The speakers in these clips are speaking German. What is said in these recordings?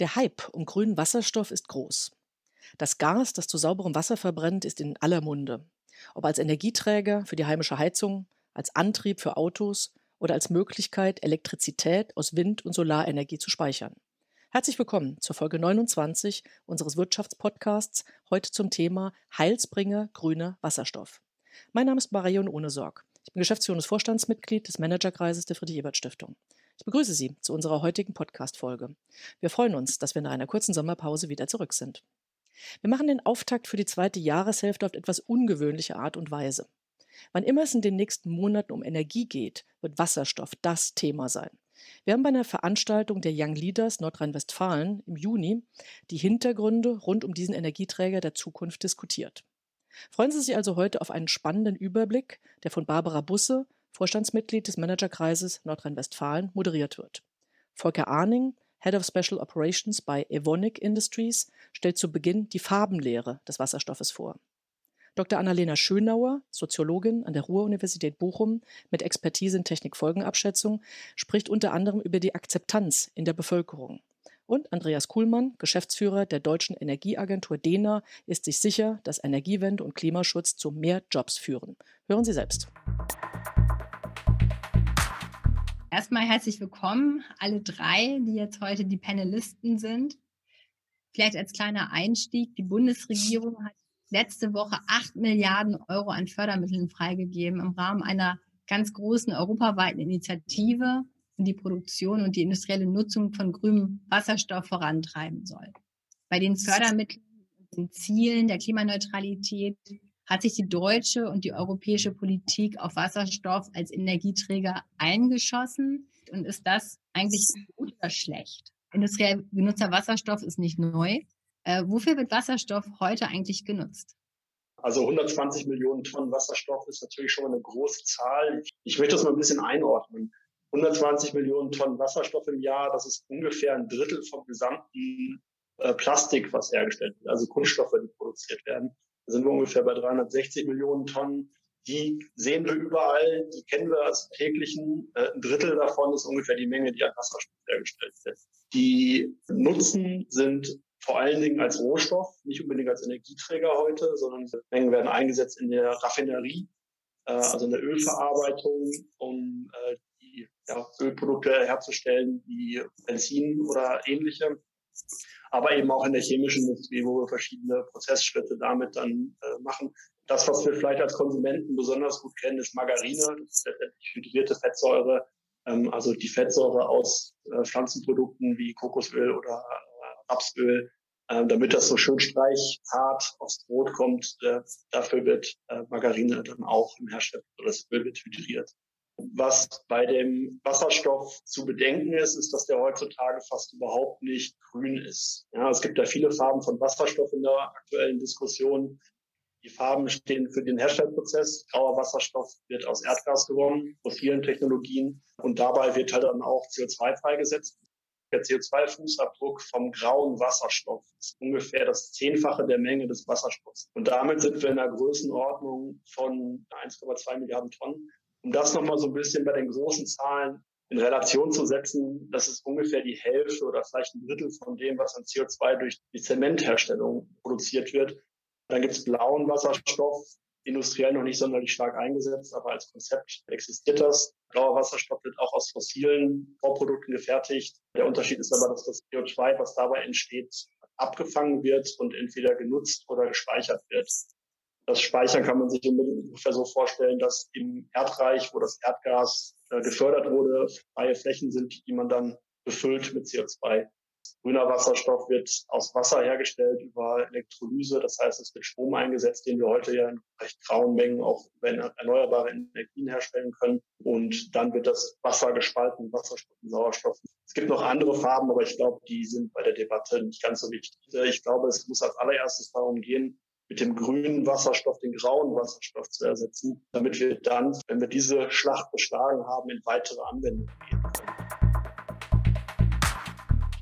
Der Hype um grünen Wasserstoff ist groß. Das Gas, das zu sauberem Wasser verbrennt, ist in aller Munde. Ob als Energieträger für die heimische Heizung, als Antrieb für Autos oder als Möglichkeit, Elektrizität aus Wind- und Solarenergie zu speichern. Herzlich willkommen zur Folge 29 unseres Wirtschaftspodcasts, heute zum Thema Heilsbringer grüner Wasserstoff. Mein Name ist Marion Ohnesorg. Ich bin geschäftsführendes Vorstandsmitglied des Managerkreises der Friedrich-Ebert-Stiftung. Ich begrüße Sie zu unserer heutigen Podcast-Folge. Wir freuen uns, dass wir nach einer kurzen Sommerpause wieder zurück sind. Wir machen den Auftakt für die zweite Jahreshälfte auf etwas ungewöhnliche Art und Weise. Wann immer es in den nächsten Monaten um Energie geht, wird Wasserstoff das Thema sein. Wir haben bei einer Veranstaltung der Young Leaders Nordrhein-Westfalen im Juni die Hintergründe rund um diesen Energieträger der Zukunft diskutiert. Freuen Sie sich also heute auf einen spannenden Überblick, der von Barbara Busse Vorstandsmitglied des Managerkreises Nordrhein-Westfalen, moderiert wird. Volker Arning, Head of Special Operations bei Evonik Industries, stellt zu Beginn die Farbenlehre des Wasserstoffes vor. Dr. Annalena Schönauer, Soziologin an der Ruhr-Universität Bochum mit Expertise in Technikfolgenabschätzung, spricht unter anderem über die Akzeptanz in der Bevölkerung. Und Andreas Kuhlmann, Geschäftsführer der deutschen Energieagentur DENA, ist sich sicher, dass Energiewende und Klimaschutz zu mehr Jobs führen. Hören Sie selbst. Erstmal herzlich willkommen, alle drei, die jetzt heute die Panelisten sind. Vielleicht als kleiner Einstieg, die Bundesregierung hat letzte Woche acht Milliarden Euro an Fördermitteln freigegeben im Rahmen einer ganz großen europaweiten Initiative, die die Produktion und die industrielle Nutzung von grünem Wasserstoff vorantreiben soll. Bei den Fördermitteln den Zielen der Klimaneutralität hat sich die deutsche und die europäische Politik auf Wasserstoff als Energieträger eingeschossen? Und ist das eigentlich gut oder schlecht? Industriell genutzter Wasserstoff ist nicht neu. Äh, wofür wird Wasserstoff heute eigentlich genutzt? Also 120 Millionen Tonnen Wasserstoff ist natürlich schon eine große Zahl. Ich möchte das mal ein bisschen einordnen. 120 Millionen Tonnen Wasserstoff im Jahr, das ist ungefähr ein Drittel vom gesamten äh, Plastik, was hergestellt wird, also Kunststoffe, die produziert werden sind wir ungefähr bei 360 Millionen Tonnen. Die sehen wir überall, die kennen wir als täglichen. Äh, ein Drittel davon ist ungefähr die Menge, die an Wasserstoff hergestellt wird. Die Nutzen sind vor allen Dingen als Rohstoff, nicht unbedingt als Energieträger heute, sondern Mengen werden eingesetzt in der Raffinerie, äh, also in der Ölverarbeitung, um äh, die Ölprodukte herzustellen, wie Benzin oder ähnliche aber eben auch in der chemischen Industrie, wo wir verschiedene Prozessschritte damit dann äh, machen. Das, was wir vielleicht als Konsumenten besonders gut kennen, ist Margarine, letztendlich hydrierte Fettsäure, ähm, also die Fettsäure aus äh, Pflanzenprodukten wie Kokosöl oder äh, Rapsöl, äh, damit das so schön streichhart aufs Brot kommt. Äh, dafür wird äh, Margarine dann auch im Herstellen oder das Öl wird hydriert. Was bei dem Wasserstoff zu bedenken ist, ist, dass der heutzutage fast überhaupt nicht grün ist. Ja, es gibt ja viele Farben von Wasserstoff in der aktuellen Diskussion. Die Farben stehen für den Herstellprozess. Grauer Wasserstoff wird aus Erdgas gewonnen, fossilen Technologien. Und dabei wird halt dann auch CO2 freigesetzt. Der CO2-Fußabdruck vom grauen Wasserstoff ist ungefähr das Zehnfache der Menge des Wasserstoffs. Und damit sind wir in einer Größenordnung von 1,2 Milliarden Tonnen. Um das nochmal so ein bisschen bei den großen Zahlen in Relation zu setzen, das ist ungefähr die Hälfte oder vielleicht ein Drittel von dem, was an CO2 durch die Zementherstellung produziert wird. Dann gibt es blauen Wasserstoff, industriell noch nicht sonderlich stark eingesetzt, aber als Konzept existiert das. Blauer Wasserstoff wird auch aus fossilen Bauprodukten gefertigt. Der Unterschied ist aber, dass das CO2, was dabei entsteht, abgefangen wird und entweder genutzt oder gespeichert wird. Das Speichern kann man sich ungefähr so vorstellen, dass im Erdreich, wo das Erdgas äh, gefördert wurde, freie Flächen sind, die man dann befüllt mit CO2. Grüner Wasserstoff wird aus Wasser hergestellt über Elektrolyse. Das heißt, es wird Strom eingesetzt, den wir heute ja in recht grauen Mengen auch über erneuerbare Energien herstellen können. Und dann wird das Wasser gespalten, Wasserstoff und Sauerstoff. Es gibt noch andere Farben, aber ich glaube, die sind bei der Debatte nicht ganz so wichtig. Ich glaube, es muss als allererstes darum gehen, mit dem grünen Wasserstoff den grauen Wasserstoff zu ersetzen, damit wir dann, wenn wir diese Schlacht beschlagen haben, in weitere Anwendungen gehen können.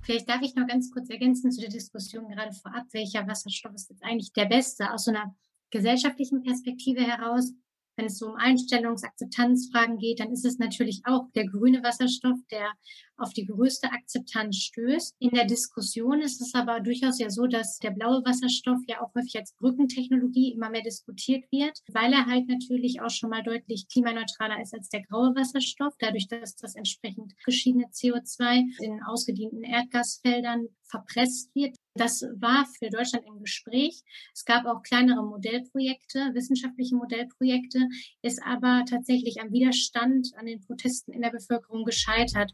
Vielleicht darf ich noch ganz kurz ergänzen zu der Diskussion gerade vorab, welcher Wasserstoff ist jetzt eigentlich der beste aus so einer gesellschaftlichen Perspektive heraus. Wenn es so um Einstellungs-, Akzeptanzfragen geht, dann ist es natürlich auch der grüne Wasserstoff, der auf die größte Akzeptanz stößt. In der Diskussion ist es aber durchaus ja so, dass der blaue Wasserstoff ja auch häufig als Brückentechnologie immer mehr diskutiert wird, weil er halt natürlich auch schon mal deutlich klimaneutraler ist als der graue Wasserstoff, dadurch, dass das entsprechend geschiedene CO2 in ausgedienten Erdgasfeldern verpresst wird. Das war für Deutschland im Gespräch. Es gab auch kleinere Modellprojekte, wissenschaftliche Modellprojekte, ist aber tatsächlich am Widerstand, an den Protesten in der Bevölkerung gescheitert.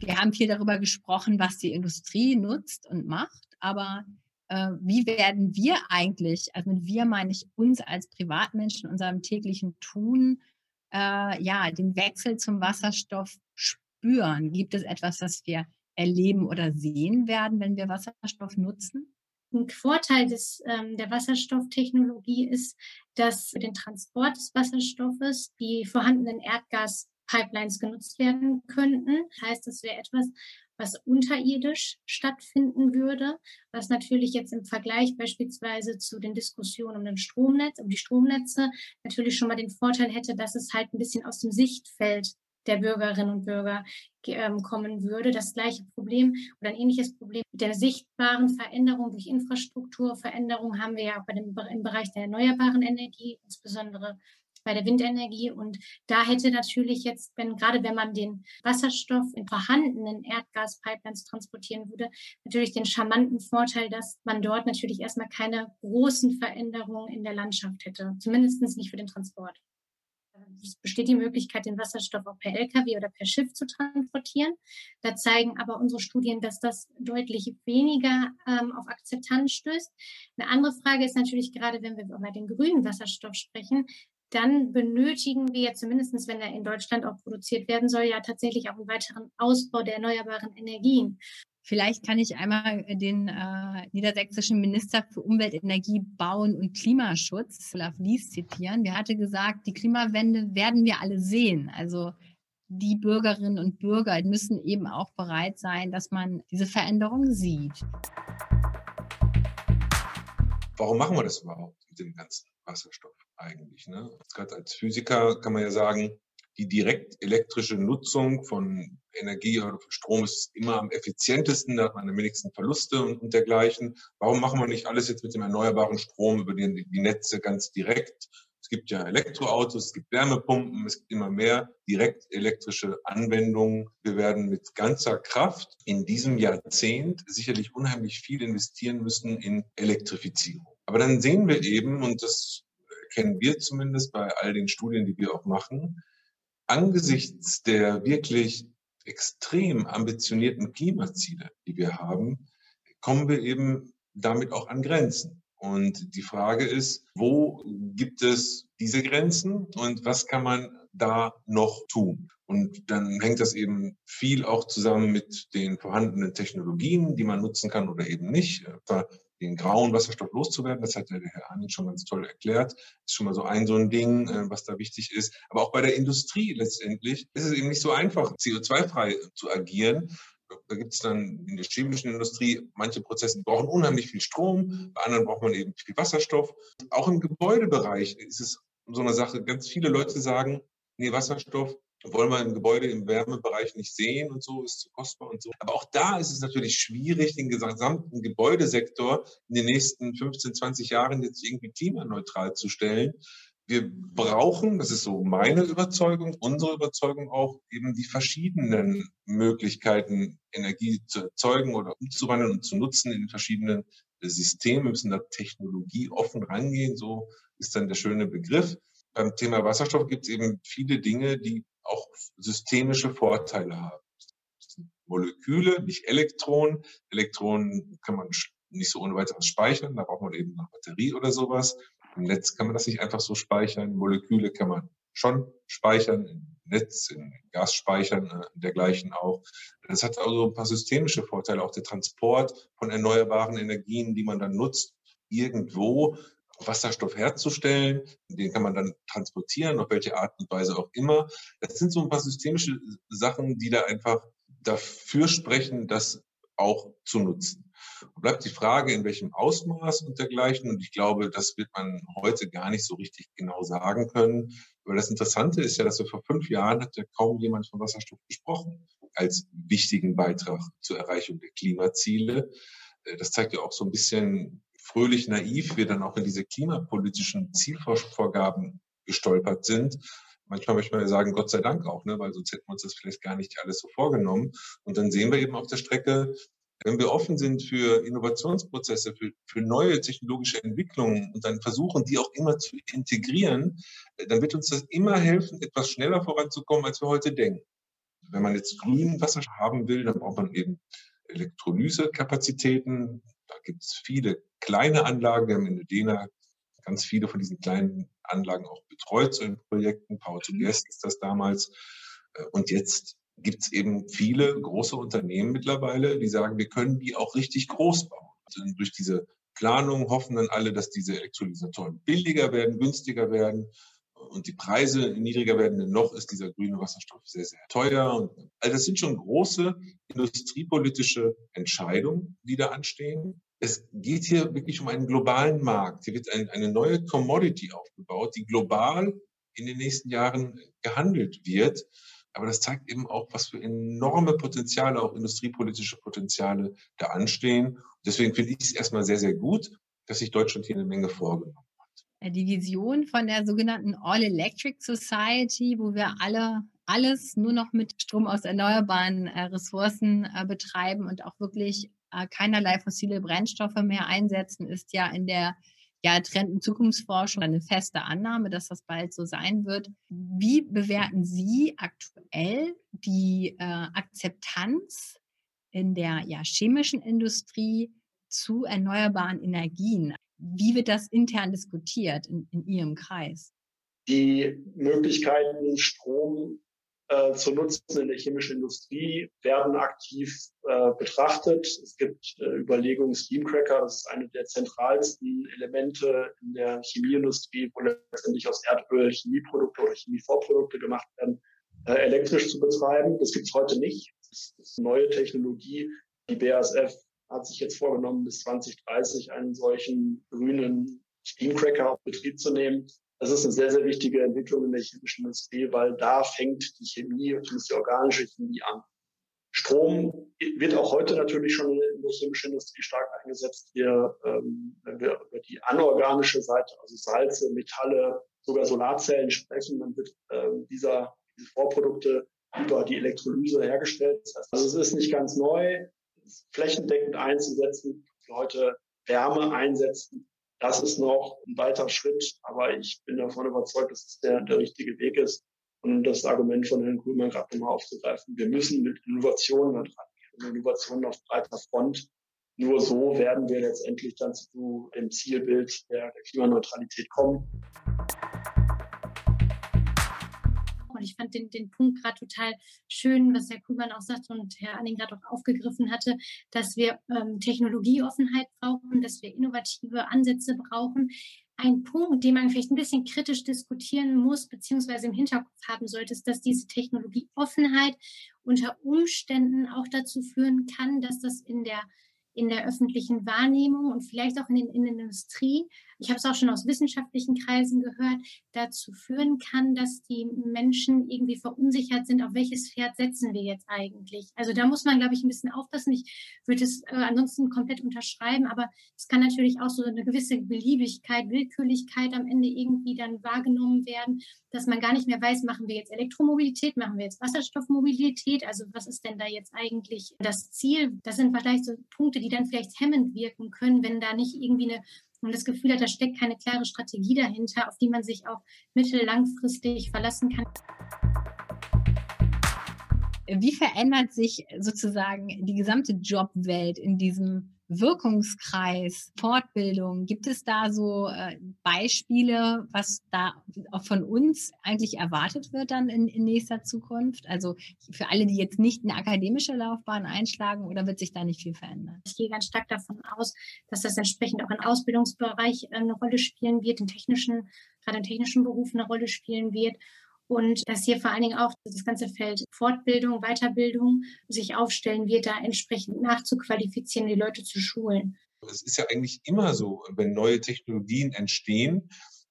Wir haben viel darüber gesprochen, was die Industrie nutzt und macht, aber äh, wie werden wir eigentlich, also mit wir meine ich uns als Privatmenschen in unserem täglichen Tun, äh, ja, den Wechsel zum Wasserstoff spüren? Gibt es etwas, das wir erleben oder sehen werden, wenn wir Wasserstoff nutzen? Ein Vorteil des, ähm, der Wasserstofftechnologie ist, dass für den Transport des Wasserstoffes die vorhandenen Erdgaspipelines genutzt werden könnten. Heißt, das wäre etwas, was unterirdisch stattfinden würde, was natürlich jetzt im Vergleich beispielsweise zu den Diskussionen um den Stromnetz, um die Stromnetze natürlich schon mal den Vorteil hätte, dass es halt ein bisschen aus dem Sichtfeld der Bürgerinnen und Bürger ähm, kommen würde. Das gleiche Problem oder ein ähnliches Problem mit der sichtbaren Veränderung durch Infrastrukturveränderung haben wir ja auch bei dem, im Bereich der erneuerbaren Energie, insbesondere bei der Windenergie. Und da hätte natürlich jetzt, wenn, gerade wenn man den Wasserstoff in vorhandenen Erdgaspipelines transportieren würde, natürlich den charmanten Vorteil, dass man dort natürlich erstmal keine großen Veränderungen in der Landschaft hätte. Zumindest nicht für den Transport es besteht die Möglichkeit, den Wasserstoff auch per Lkw oder per Schiff zu transportieren. Da zeigen aber unsere Studien, dass das deutlich weniger ähm, auf Akzeptanz stößt. Eine andere Frage ist natürlich gerade, wenn wir über den grünen Wasserstoff sprechen, dann benötigen wir zumindest, wenn er in Deutschland auch produziert werden soll, ja tatsächlich auch einen weiteren Ausbau der erneuerbaren Energien. Vielleicht kann ich einmal den äh, niedersächsischen Minister für Umwelt, Energie, Bauen und Klimaschutz, Olaf Lies, zitieren. Der hatte gesagt, die Klimawende werden wir alle sehen. Also die Bürgerinnen und Bürger müssen eben auch bereit sein, dass man diese Veränderung sieht. Warum machen wir das überhaupt mit dem ganzen Wasserstoff eigentlich? Ne? Gerade als Physiker kann man ja sagen, die direkt elektrische Nutzung von Energie oder von Strom ist immer am effizientesten, da hat man am wenigsten Verluste und, dergleichen. Warum machen wir nicht alles jetzt mit dem erneuerbaren Strom über die, die Netze ganz direkt? Es gibt ja Elektroautos, es gibt Wärmepumpen, es gibt immer mehr direkt elektrische Anwendungen. Wir werden mit ganzer Kraft in diesem Jahrzehnt sicherlich unheimlich viel investieren müssen in Elektrifizierung. Aber dann sehen wir eben, und das kennen wir zumindest bei all den Studien, die wir auch machen, angesichts der wirklich extrem ambitionierten Klimaziele, die wir haben, kommen wir eben damit auch an Grenzen. Und die Frage ist, wo gibt es diese Grenzen und was kann man da noch tun? Und dann hängt das eben viel auch zusammen mit den vorhandenen Technologien, die man nutzen kann oder eben nicht den grauen Wasserstoff loszuwerden. Das hat der Herr Arnin schon ganz toll erklärt. Ist schon mal so ein so ein Ding, äh, was da wichtig ist. Aber auch bei der Industrie letztendlich ist es eben nicht so einfach, CO2-frei zu agieren. Da gibt es dann in der chemischen Industrie manche Prozesse, brauchen unheimlich viel Strom, bei anderen braucht man eben viel Wasserstoff. Auch im Gebäudebereich ist es so eine Sache. Ganz viele Leute sagen, nee, Wasserstoff wollen wir im Gebäude im Wärmebereich nicht sehen und so, ist zu kostbar und so. Aber auch da ist es natürlich schwierig, den gesamten Gebäudesektor in den nächsten 15, 20 Jahren jetzt irgendwie klimaneutral zu stellen. Wir brauchen, das ist so meine Überzeugung, unsere Überzeugung auch, eben die verschiedenen Möglichkeiten, Energie zu erzeugen oder umzuwandeln und zu nutzen in den verschiedenen Systemen. Wir müssen da technologieoffen rangehen, so ist dann der schöne Begriff. Beim Thema Wasserstoff gibt es eben viele Dinge, die auch systemische Vorteile haben. Moleküle, nicht Elektronen. Elektronen kann man nicht so ohne weiteres speichern, da braucht man eben eine Batterie oder sowas. Im Netz kann man das nicht einfach so speichern. Moleküle kann man schon speichern, im Netz, in Gasspeichern äh, dergleichen auch. Das hat also ein paar systemische Vorteile, auch der Transport von erneuerbaren Energien, die man dann nutzt, irgendwo Wasserstoff herzustellen. Den kann man dann transportieren, auf welche Art und Weise auch immer. Das sind so ein paar systemische Sachen, die da einfach dafür sprechen, dass auch zu nutzen. Bleibt die Frage, in welchem Ausmaß und dergleichen. Und ich glaube, das wird man heute gar nicht so richtig genau sagen können. Aber das Interessante ist ja, dass wir vor fünf Jahren hat ja kaum jemand von Wasserstoff gesprochen als wichtigen Beitrag zur Erreichung der Klimaziele. Äh, das zeigt ja auch so ein bisschen fröhlich naiv wir dann auch in diese klimapolitischen Zielvorgaben gestolpert sind. Manchmal möchte man ja sagen, Gott sei Dank auch, ne, weil sonst hätten wir uns das vielleicht gar nicht alles so vorgenommen. Und dann sehen wir eben auf der Strecke, wenn wir offen sind für Innovationsprozesse, für, für neue technologische Entwicklungen und dann versuchen, die auch immer zu integrieren, dann wird uns das immer helfen, etwas schneller voranzukommen, als wir heute denken. Wenn man jetzt grünen Wasserstoff haben will, dann braucht man eben Elektrolysekapazitäten. Da gibt es viele kleine Anlagen. Wir haben in Edena ganz viele von diesen kleinen Anlagen auch betreut, so in Projekten. Power to Gas ist das damals. Äh, und jetzt gibt es eben viele große Unternehmen mittlerweile, die sagen, wir können die auch richtig groß bauen. Also durch diese Planung hoffen dann alle, dass diese Elektrolysatoren billiger werden, günstiger werden und die Preise niedriger werden, denn noch ist dieser grüne Wasserstoff sehr, sehr teuer. Und, also das sind schon große industriepolitische Entscheidungen, die da anstehen. Es geht hier wirklich um einen globalen Markt. Hier wird ein, eine neue Commodity aufgebaut, die global in den nächsten Jahren gehandelt wird. Aber das zeigt eben auch, was für enorme Potenziale, auch industriepolitische Potenziale da anstehen. deswegen finde ich es erstmal sehr, sehr gut, dass sich Deutschland hier eine Menge vorgenommen die Vision von der sogenannten All-Electric Society, wo wir alle alles nur noch mit Strom aus erneuerbaren äh, Ressourcen äh, betreiben und auch wirklich äh, keinerlei fossile Brennstoffe mehr einsetzen, ist ja in der ja, Trend- Zukunftsforschung eine feste Annahme, dass das bald so sein wird. Wie bewerten Sie aktuell die äh, Akzeptanz in der ja, chemischen Industrie zu erneuerbaren Energien? Wie wird das intern diskutiert in, in Ihrem Kreis? Die Möglichkeiten, Strom äh, zu nutzen in der chemischen Industrie werden aktiv äh, betrachtet. Es gibt äh, Überlegungen, Steamcracker, das ist eine der zentralsten Elemente in der Chemieindustrie, wo letztendlich aus Erdöl Chemieprodukte oder Chemievorprodukte gemacht werden, äh, elektrisch zu betreiben. Das gibt es heute nicht. Das ist eine neue Technologie. Die BASF hat sich jetzt vorgenommen, bis 2030 einen solchen grünen Steamcracker auf Betrieb zu nehmen. Das ist eine sehr, sehr wichtige Entwicklung in der chemischen Industrie, weil da fängt die Chemie, zumindest die organische Chemie an. Strom wird auch heute natürlich schon in der chemischen Industrie stark eingesetzt. Hier, ähm, wenn wir über die anorganische Seite, also Salze, Metalle, sogar Solarzellen sprechen, dann wird ähm, dieser, diese Vorprodukte über die Elektrolyse hergestellt. Also es ist nicht ganz neu flächendeckend einzusetzen, Leute Wärme einsetzen. Das ist noch ein weiter Schritt, aber ich bin davon überzeugt, dass es der, der richtige Weg ist. Und das Argument von Herrn Grünmann gerade nochmal aufzugreifen. Wir müssen mit Innovationen da dran gehen, Innovationen auf breiter Front. Nur so werden wir letztendlich dann zu dem Zielbild der, der Klimaneutralität kommen. Und ich fand den, den Punkt gerade total schön, was Herr Kuban auch sagt und Herr Anning gerade auch aufgegriffen hatte, dass wir ähm, Technologieoffenheit brauchen, dass wir innovative Ansätze brauchen. Ein Punkt, den man vielleicht ein bisschen kritisch diskutieren muss, beziehungsweise im Hinterkopf haben sollte, ist, dass diese Technologieoffenheit unter Umständen auch dazu führen kann, dass das in der in der öffentlichen Wahrnehmung und vielleicht auch in, den, in der Industrie ich habe es auch schon aus wissenschaftlichen Kreisen gehört, dazu führen kann, dass die Menschen irgendwie verunsichert sind, auf welches Pferd setzen wir jetzt eigentlich. Also da muss man, glaube ich, ein bisschen aufpassen. Ich würde es äh, ansonsten komplett unterschreiben, aber es kann natürlich auch so eine gewisse Beliebigkeit, Willkürlichkeit am Ende irgendwie dann wahrgenommen werden, dass man gar nicht mehr weiß, machen wir jetzt Elektromobilität, machen wir jetzt Wasserstoffmobilität, also was ist denn da jetzt eigentlich das Ziel? Das sind vielleicht so Punkte, die dann vielleicht hemmend wirken können, wenn da nicht irgendwie eine und das Gefühl hat, da steckt keine klare Strategie dahinter, auf die man sich auch mittellangfristig verlassen kann. Wie verändert sich sozusagen die gesamte Jobwelt in diesem Wirkungskreis, Fortbildung, gibt es da so äh, Beispiele, was da auch von uns eigentlich erwartet wird dann in, in, nächster Zukunft? Also für alle, die jetzt nicht eine akademische Laufbahn einschlagen oder wird sich da nicht viel verändern? Ich gehe ganz stark davon aus, dass das entsprechend auch im Ausbildungsbereich äh, eine Rolle spielen wird, in technischen, gerade in technischen Berufen eine Rolle spielen wird und dass hier vor allen Dingen auch das ganze Feld Fortbildung, Weiterbildung sich aufstellen wird, da entsprechend nachzuqualifizieren, die Leute zu schulen. Es ist ja eigentlich immer so, wenn neue Technologien entstehen,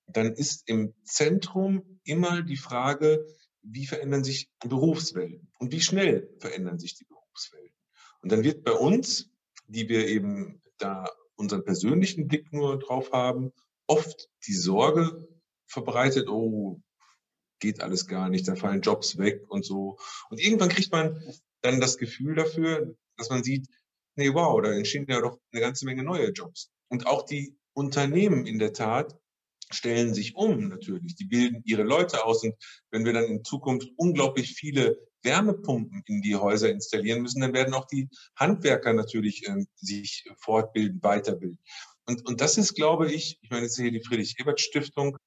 dann ist im Zentrum immer die Frage, wie verändern sich Berufswelten und wie schnell verändern sich die Berufswelten. Und dann wird bei uns, die wir eben da unseren persönlichen Blick nur drauf haben, oft die Sorge verbreitet, oh, geht alles gar nicht, da fallen Jobs weg und so. Und irgendwann kriegt man dann das Gefühl dafür, dass man sieht, nee, wow, da entstehen ja doch eine ganze Menge neue Jobs. Und auch die Unternehmen in der Tat stellen sich um natürlich. Die bilden ihre Leute aus. Und wenn wir dann in Zukunft unglaublich viele Wärmepumpen in die Häuser installieren müssen, dann werden auch die Handwerker natürlich äh, sich fortbilden, weiterbilden. Und, und das ist, glaube ich, ich meine, jetzt hier die Friedrich-Ebert-Stiftung,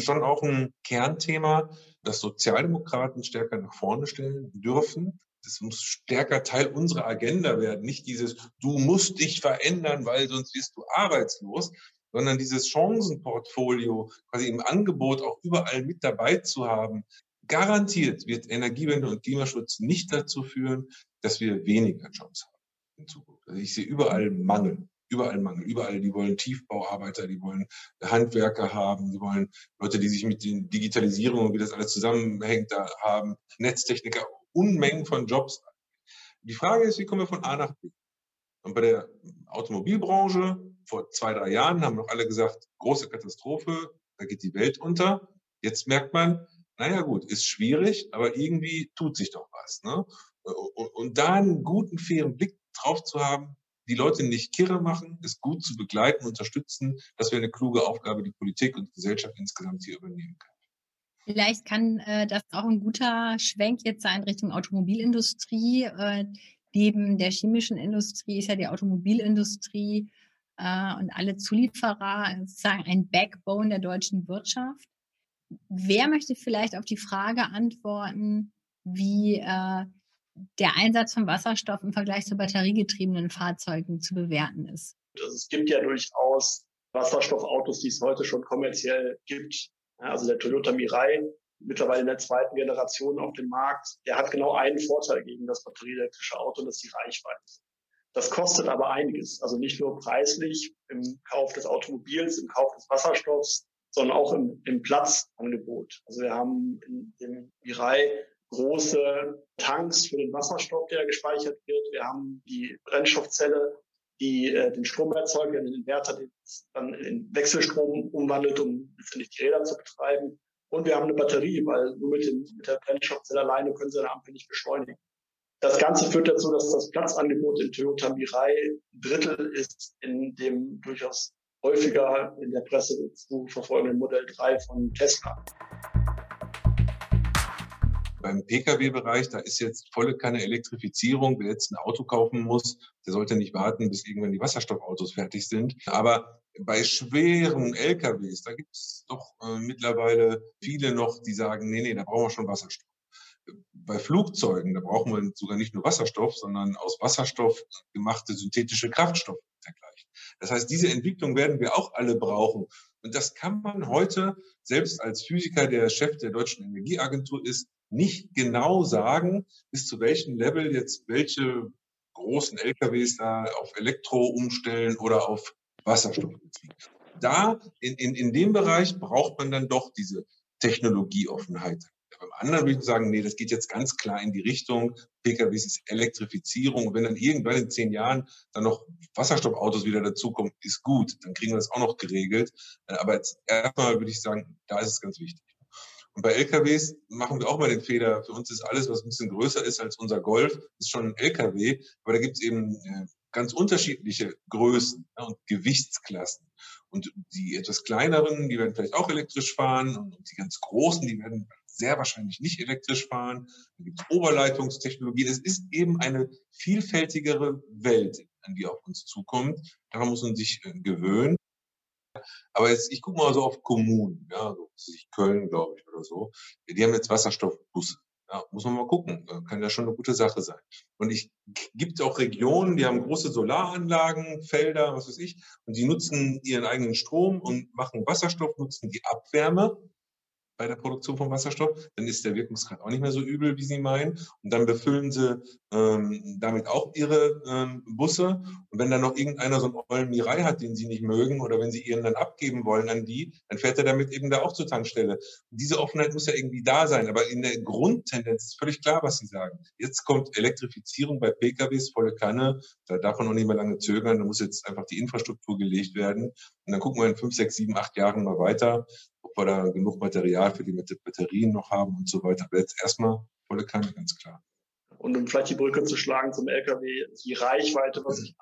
schon auch ein Kernthema, das Sozialdemokraten stärker nach vorne stellen dürfen. Das muss stärker Teil unserer Agenda werden. Nicht dieses, du musst dich verändern, weil sonst wirst du arbeitslos, sondern dieses Chancenportfolio quasi im Angebot auch überall mit dabei zu haben. Garantiert wird Energiewende und Klimaschutz nicht dazu führen, dass wir weniger Jobs haben in Zukunft. Also ich sehe überall Mangel überall Mangel. Überall, die wollen Tiefbauarbeiter, die wollen Handwerker haben, die wollen Leute, die sich mit den Digitalisierung und wie das alles zusammenhängt, da haben, Netztechniker, Unmengen von Jobs. Die Frage ist, wie kommen wir von A nach B? Und bei der Automobilbranche vor zwei, drei Jahren haben noch alle gesagt, große Katastrophe, da geht die Welt unter. Jetzt merkt man, naja gut, ist schwierig, aber irgendwie tut sich doch was. Ne? Und da einen guten, fairen Blick drauf zu haben, die Leute nicht kirre machen, es gut zu begleiten, unterstützen. Das wäre eine kluge Aufgabe, die Politik und die Gesellschaft insgesamt hier übernehmen kann. Vielleicht kann äh, das auch ein guter Schwenk jetzt sein Richtung Automobilindustrie. Äh, neben der chemischen Industrie ist ja die Automobilindustrie äh, und alle Zulieferer sozusagen ein Backbone der deutschen Wirtschaft. Wer möchte vielleicht auf die Frage antworten, wie äh, der Einsatz von Wasserstoff im Vergleich zu batteriegetriebenen Fahrzeugen zu bewerten ist. Also es gibt ja durchaus Wasserstoffautos, die es heute schon kommerziell gibt. Also der Toyota Mirai, mittlerweile in der zweiten Generation auf dem Markt, der hat genau einen Vorteil gegen das batterieelektrische Auto, und das ist die Reichweite. Das kostet aber einiges. Also nicht nur preislich im Kauf des Automobils, im Kauf des Wasserstoffs, sondern auch im, im Platzangebot. Also wir haben in dem Mirai große Tanks für den Wasserstoff, der gespeichert wird. Wir haben die Brennstoffzelle, die äh, den Strom erzeugt, den Inverter, den dann in Wechselstrom umwandelt, um letztendlich die Räder zu betreiben. Und wir haben eine Batterie, weil nur mit, dem, mit der Brennstoffzelle alleine können sie eine Ampel nicht beschleunigen. Das Ganze führt dazu, dass das Platzangebot in Toyota Mirai ein Drittel ist in dem durchaus häufiger in der Presse zu verfolgenden Modell 3 von Tesla beim Pkw-Bereich, da ist jetzt volle Kanne Elektrifizierung. Wer jetzt ein Auto kaufen muss, der sollte nicht warten, bis irgendwann die Wasserstoffautos fertig sind. Aber bei schweren LKWs, da gibt es doch äh, mittlerweile viele noch, die sagen, nee, nee, da brauchen wir schon Wasserstoff. Bei Flugzeugen, da brauchen wir sogar nicht nur Wasserstoff, sondern aus Wasserstoff gemachte synthetische Kraftstoffe dergleichen. Das heißt, diese Entwicklung werden wir auch alle brauchen. Und das kann man heute, selbst als Physiker, der Chef der Deutschen Energieagentur ist, nicht genau sagen, bis zu welchem Level jetzt welche großen LKWs da auf Elektro umstellen oder auf Wasserstoff. Da, in, in, in dem Bereich braucht man dann doch diese Technologieoffenheit. Beim anderen würde ich sagen, nee, das geht jetzt ganz klar in die Richtung, PKWs ist Elektrifizierung. Wenn dann irgendwann in zehn Jahren dann noch Wasserstoffautos wieder dazukommen, ist gut, dann kriegen wir das auch noch geregelt. Aber jetzt erstmal würde ich sagen, da ist es ganz wichtig. Und bei LKWs machen wir auch mal den Fehler. Für uns ist alles, was ein bisschen größer ist als unser Golf, ist schon ein LKW. Aber da gibt es eben äh, ganz unterschiedliche Größen ja, und Gewichtsklassen. Und die etwas kleineren, die werden vielleicht auch elektrisch fahren. Und die ganz großen, die werden sehr wahrscheinlich nicht elektrisch fahren. Da gibt es Oberleitungstechnologien. Es ist eben eine vielfältigere Welt, an die auf uns zukommt. Daran muss man sich äh, gewöhnen. Aber jetzt, ich gucke mal so auf Kommunen, ja, so Köln, glaube ich, oder so. Die haben jetzt Wasserstoffbusse. Ja, muss man mal gucken. Kann ja schon eine gute Sache sein. Und ich gibt auch Regionen, die haben große Solaranlagen, Felder, was weiß ich, und die nutzen ihren eigenen Strom und machen Wasserstoff, nutzen die Abwärme bei der Produktion von Wasserstoff, dann ist der Wirkungsgrad auch nicht mehr so übel, wie Sie meinen. Und dann befüllen Sie ähm, damit auch Ihre ähm, Busse. Und wenn dann noch irgendeiner so einen ollen Mirai hat, den Sie nicht mögen, oder wenn Sie Ihren dann abgeben wollen an die, dann fährt er damit eben da auch zur Tankstelle. Und diese Offenheit muss ja irgendwie da sein. Aber in der Grundtendenz ist völlig klar, was Sie sagen. Jetzt kommt Elektrifizierung bei PKWs, volle Kanne. Da darf man noch nicht mehr lange zögern. Da muss jetzt einfach die Infrastruktur gelegt werden. Und dann gucken wir in fünf, sechs, sieben, acht Jahren mal weiter wir da genug Material für die Batterien noch haben und so weiter. Aber jetzt erstmal volle Kanne, ganz klar. Und um vielleicht die Brücke zu schlagen zum LKW, die Reichweite, was ich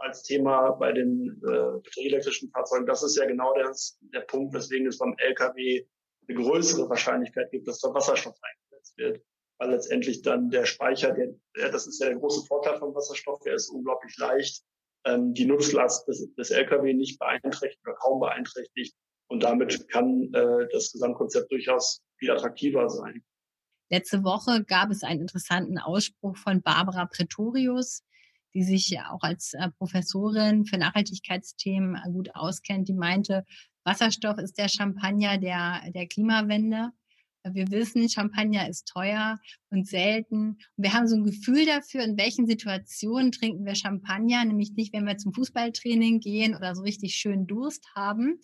als Thema bei den äh, batterieelektrischen Fahrzeugen, das ist ja genau das, der Punkt, weswegen es beim LKW eine größere Wahrscheinlichkeit gibt, dass da Wasserstoff eingesetzt wird. Weil letztendlich dann der Speicher, der, das ist ja der große Vorteil von Wasserstoff, der ist unglaublich leicht, ähm, die Nutzlast des, des LKW nicht beeinträchtigt oder kaum beeinträchtigt und damit kann äh, das Gesamtkonzept durchaus viel attraktiver sein. Letzte Woche gab es einen interessanten Ausspruch von Barbara Pretorius, die sich ja auch als äh, Professorin für Nachhaltigkeitsthemen äh, gut auskennt. Die meinte, Wasserstoff ist der Champagner der, der Klimawende. Wir wissen, Champagner ist teuer und selten. Und wir haben so ein Gefühl dafür, in welchen Situationen trinken wir Champagner, nämlich nicht, wenn wir zum Fußballtraining gehen oder so richtig schön Durst haben,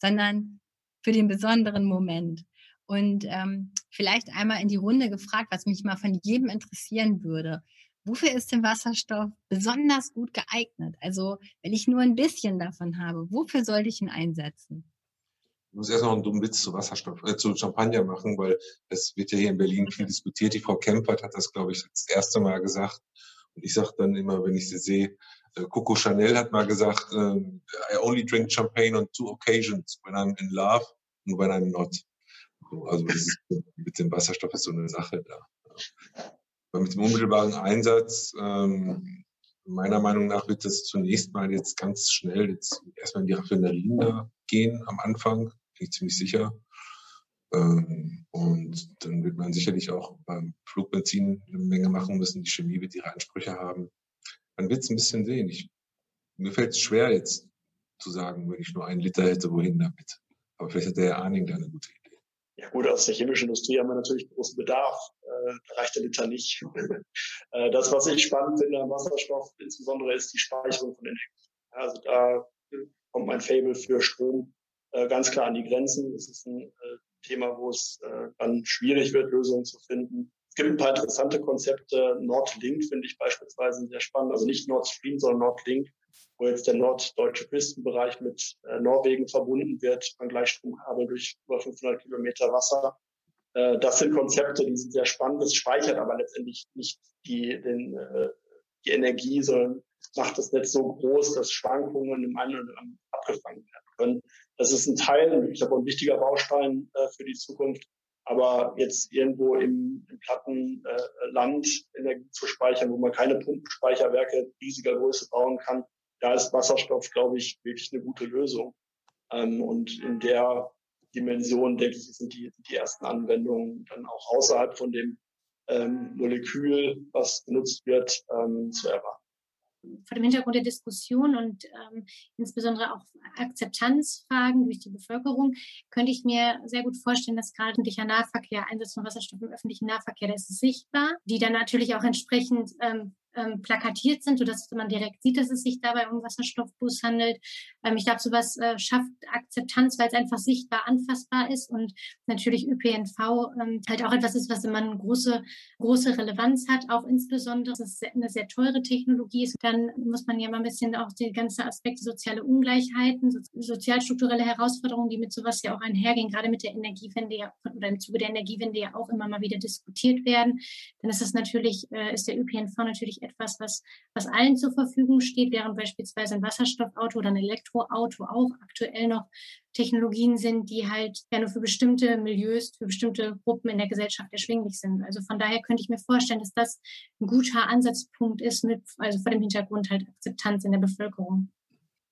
sondern für den besonderen Moment. Und ähm, vielleicht einmal in die Runde gefragt, was mich mal von jedem interessieren würde. Wofür ist denn Wasserstoff besonders gut geeignet? Also, wenn ich nur ein bisschen davon habe, wofür sollte ich ihn einsetzen? Ich muss erst noch einen dummen Witz zu Wasserstoff, äh, zu Champagner machen, weil das wird ja hier in Berlin viel diskutiert. Die Frau Kempert hat das, glaube ich, das erste Mal gesagt. Und ich sage dann immer, wenn ich sie sehe, Coco Chanel hat mal gesagt, uh, I only drink champagne on two occasions, when I'm in love and when I'm not. Also mit dem Wasserstoff ist so eine Sache da. Aber mit dem unmittelbaren Einsatz, ähm, meiner Meinung nach wird das zunächst mal jetzt ganz schnell jetzt erstmal in die Raffinerien da gehen am Anfang, bin ich ziemlich sicher. Ähm, und dann wird man sicherlich auch beim Flugbenzin eine Menge machen müssen. Die Chemie wird ihre Ansprüche haben man wird es ein bisschen sehen. Mir fällt es schwer jetzt zu sagen, wenn ich nur einen Liter hätte, wohin damit. Aber vielleicht hat der Arning da eine gute Idee. Ja gut, aus der chemischen Industrie haben wir natürlich großen Bedarf. Äh, da reicht der Liter nicht. äh, das, was ich spannend finde am Wasserstoff insbesondere, ist die Speicherung von Energie. Also da kommt mein Fable für Strom äh, ganz klar an die Grenzen. Das ist ein äh, Thema, wo es äh, dann schwierig wird, Lösungen zu finden. Es gibt ein paar interessante Konzepte. Nordlink finde ich beispielsweise sehr spannend. Also nicht Nord Stream, sondern Nordlink, wo jetzt der norddeutsche Küstenbereich mit äh, Norwegen verbunden wird, an Gleichstromkabel durch über 500 Kilometer Wasser. Äh, das sind Konzepte, die sind sehr spannend. Das speichert aber letztendlich nicht die, den, äh, die Energie, sondern macht das Netz so groß, dass Schwankungen im einen oder anderen abgefangen werden können. Das ist ein Teil, ich glaube, ein wichtiger Baustein äh, für die Zukunft. Aber jetzt irgendwo im, im Plattenland äh, Energie zu speichern, wo man keine Pumpenspeicherwerke riesiger Größe bauen kann, da ist Wasserstoff, glaube ich, wirklich eine gute Lösung. Ähm, und in der Dimension, denke ich, sind die, die ersten Anwendungen dann auch außerhalb von dem ähm, Molekül, was genutzt wird, ähm, zu erwarten vor dem Hintergrund der Diskussion und ähm, insbesondere auch Akzeptanzfragen durch die Bevölkerung, könnte ich mir sehr gut vorstellen, dass gerade öffentlicher Nahverkehr, Einsatz von Wasserstoff im öffentlichen Nahverkehr, das ist sichtbar, die dann natürlich auch entsprechend ähm, ähm, plakatiert sind, sodass man direkt sieht, dass es sich dabei um Wasserstoffbus handelt. Ähm, ich glaube, sowas äh, schafft Akzeptanz, weil es einfach sichtbar anfassbar ist und natürlich ÖPNV ähm, halt auch etwas ist, was immer eine große, große Relevanz hat, auch insbesondere, dass es eine sehr teure Technologie ist. Dann muss man ja mal ein bisschen auch die ganzen Aspekte soziale Ungleichheiten, so, sozialstrukturelle Herausforderungen, die mit sowas ja auch einhergehen, gerade mit der Energiewende ja, oder im Zuge der Energiewende ja auch immer mal wieder diskutiert werden. Dann ist es natürlich, äh, ist der ÖPNV natürlich etwas, was, was allen zur Verfügung steht, während beispielsweise ein Wasserstoffauto oder ein Elektroauto auch aktuell noch Technologien sind, die halt ja nur für bestimmte Milieus, für bestimmte Gruppen in der Gesellschaft erschwinglich sind. Also von daher könnte ich mir vorstellen, dass das ein guter Ansatzpunkt ist, mit, also vor dem Hintergrund halt Akzeptanz in der Bevölkerung.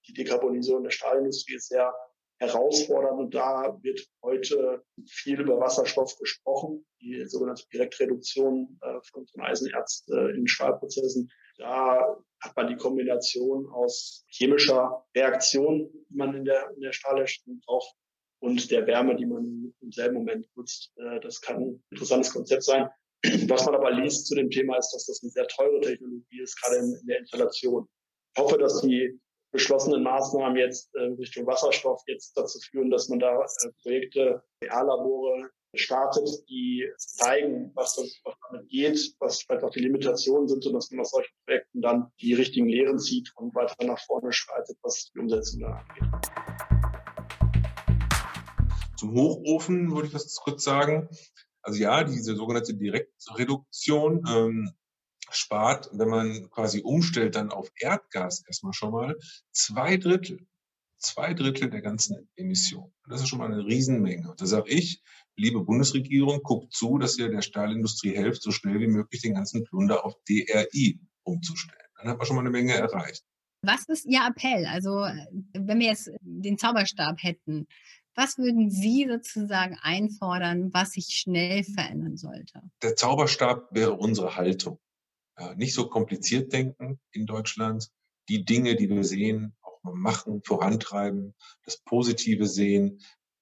Die Dekarbonisierung der Stahlindustrie ist sehr herausfordernd und da wird heute viel über Wasserstoff gesprochen, sogenannte Direktreduktion äh, von, von Eisenerz äh, in Stahlprozessen. Da hat man die Kombination aus chemischer Reaktion, die man in der, in der Stahlherstellung braucht, und der Wärme, die man im selben Moment nutzt. Äh, das kann ein interessantes Konzept sein. Was man aber liest zu dem Thema ist, dass das eine sehr teure Technologie ist, gerade in, der Installation. Ich hoffe, dass die beschlossenen Maßnahmen jetzt äh, Richtung Wasserstoff jetzt dazu führen, dass man da äh, Projekte, Reallabore startet, die zeigen, was, das, was damit geht, was vielleicht auch die Limitationen sind und dass man aus solchen Projekten dann die richtigen Lehren zieht und weiter nach vorne schreitet, was die Umsetzung da angeht. Zum Hochofen würde ich was kurz sagen. Also ja, diese sogenannte Direktreduktion ähm, spart, wenn man quasi umstellt dann auf Erdgas erstmal schon mal zwei Drittel, zwei Drittel der ganzen Emissionen. Das ist schon mal eine Riesenmenge. Und da sage ich, liebe Bundesregierung, guckt zu, dass ihr der Stahlindustrie helft, so schnell wie möglich den ganzen Plunder auf DRI umzustellen. Dann hat man schon mal eine Menge erreicht. Was ist Ihr Appell? Also, wenn wir jetzt den Zauberstab hätten, was würden Sie sozusagen einfordern, was sich schnell verändern sollte? Der Zauberstab wäre unsere Haltung. Ja, nicht so kompliziert denken in Deutschland. Die Dinge, die wir sehen, auch mal machen, vorantreiben, das Positive sehen.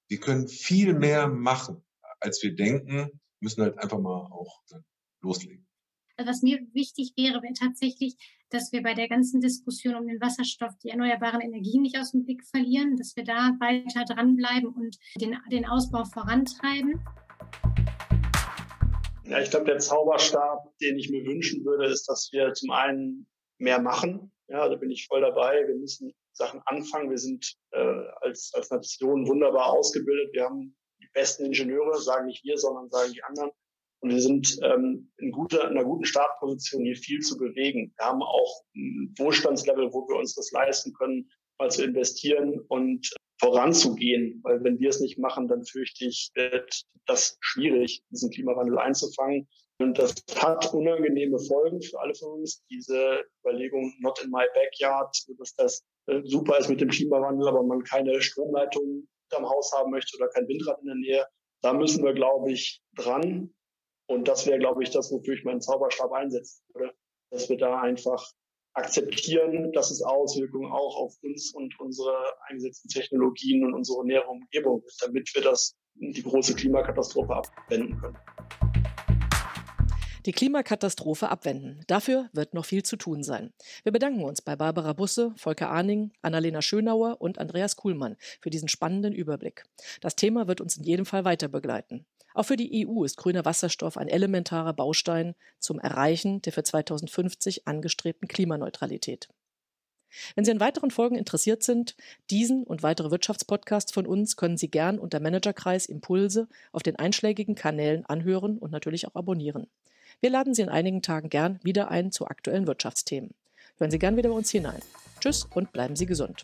Wir können viel mehr machen, als wir denken, müssen halt einfach mal auch loslegen. Was mir wichtig wäre, wäre tatsächlich, dass wir bei der ganzen Diskussion um den Wasserstoff die erneuerbaren Energien nicht aus dem Blick verlieren, dass wir da weiter dranbleiben und den, den Ausbau vorantreiben. Ja, ich glaube, der Zauberstab, den ich mir wünschen würde, ist, dass wir zum einen mehr machen. Ja, da bin ich voll dabei. Wir müssen Sachen anfangen. Wir sind äh, als, als Nation wunderbar ausgebildet. Wir haben besten Ingenieure, sagen nicht wir, sondern sagen die anderen. Und wir sind ähm, in, guter, in einer guten Startposition, hier viel zu bewegen. Wir haben auch ein Wohlstandslevel, wo wir uns das leisten können, mal zu investieren und voranzugehen. Weil wenn wir es nicht machen, dann fürchte ich, wird das schwierig, diesen Klimawandel einzufangen. Und das hat unangenehme Folgen für alle von uns. Diese Überlegung, not in my backyard, dass das äh, super ist mit dem Klimawandel, aber man keine Stromleitung am Haus haben möchte oder kein Windrad in der Nähe. Da müssen wir, glaube ich, dran. Und das wäre, glaube ich, das, wofür ich meinen Zauberstab einsetzen würde, dass wir da einfach akzeptieren, dass es Auswirkungen auch auf uns und unsere eingesetzten Technologien und unsere nähere Umgebung gibt, damit wir das, die große Klimakatastrophe abwenden können. Die Klimakatastrophe abwenden. Dafür wird noch viel zu tun sein. Wir bedanken uns bei Barbara Busse, Volker Arning, Annalena Schönauer und Andreas Kuhlmann für diesen spannenden Überblick. Das Thema wird uns in jedem Fall weiter begleiten. Auch für die EU ist grüner Wasserstoff ein elementarer Baustein zum Erreichen der für 2050 angestrebten Klimaneutralität. Wenn Sie an weiteren Folgen interessiert sind, diesen und weitere Wirtschaftspodcasts von uns können Sie gern unter Managerkreis Impulse auf den einschlägigen Kanälen anhören und natürlich auch abonnieren. Wir laden Sie in einigen Tagen gern wieder ein zu aktuellen Wirtschaftsthemen. Hören Sie gern wieder bei uns hinein. Tschüss und bleiben Sie gesund.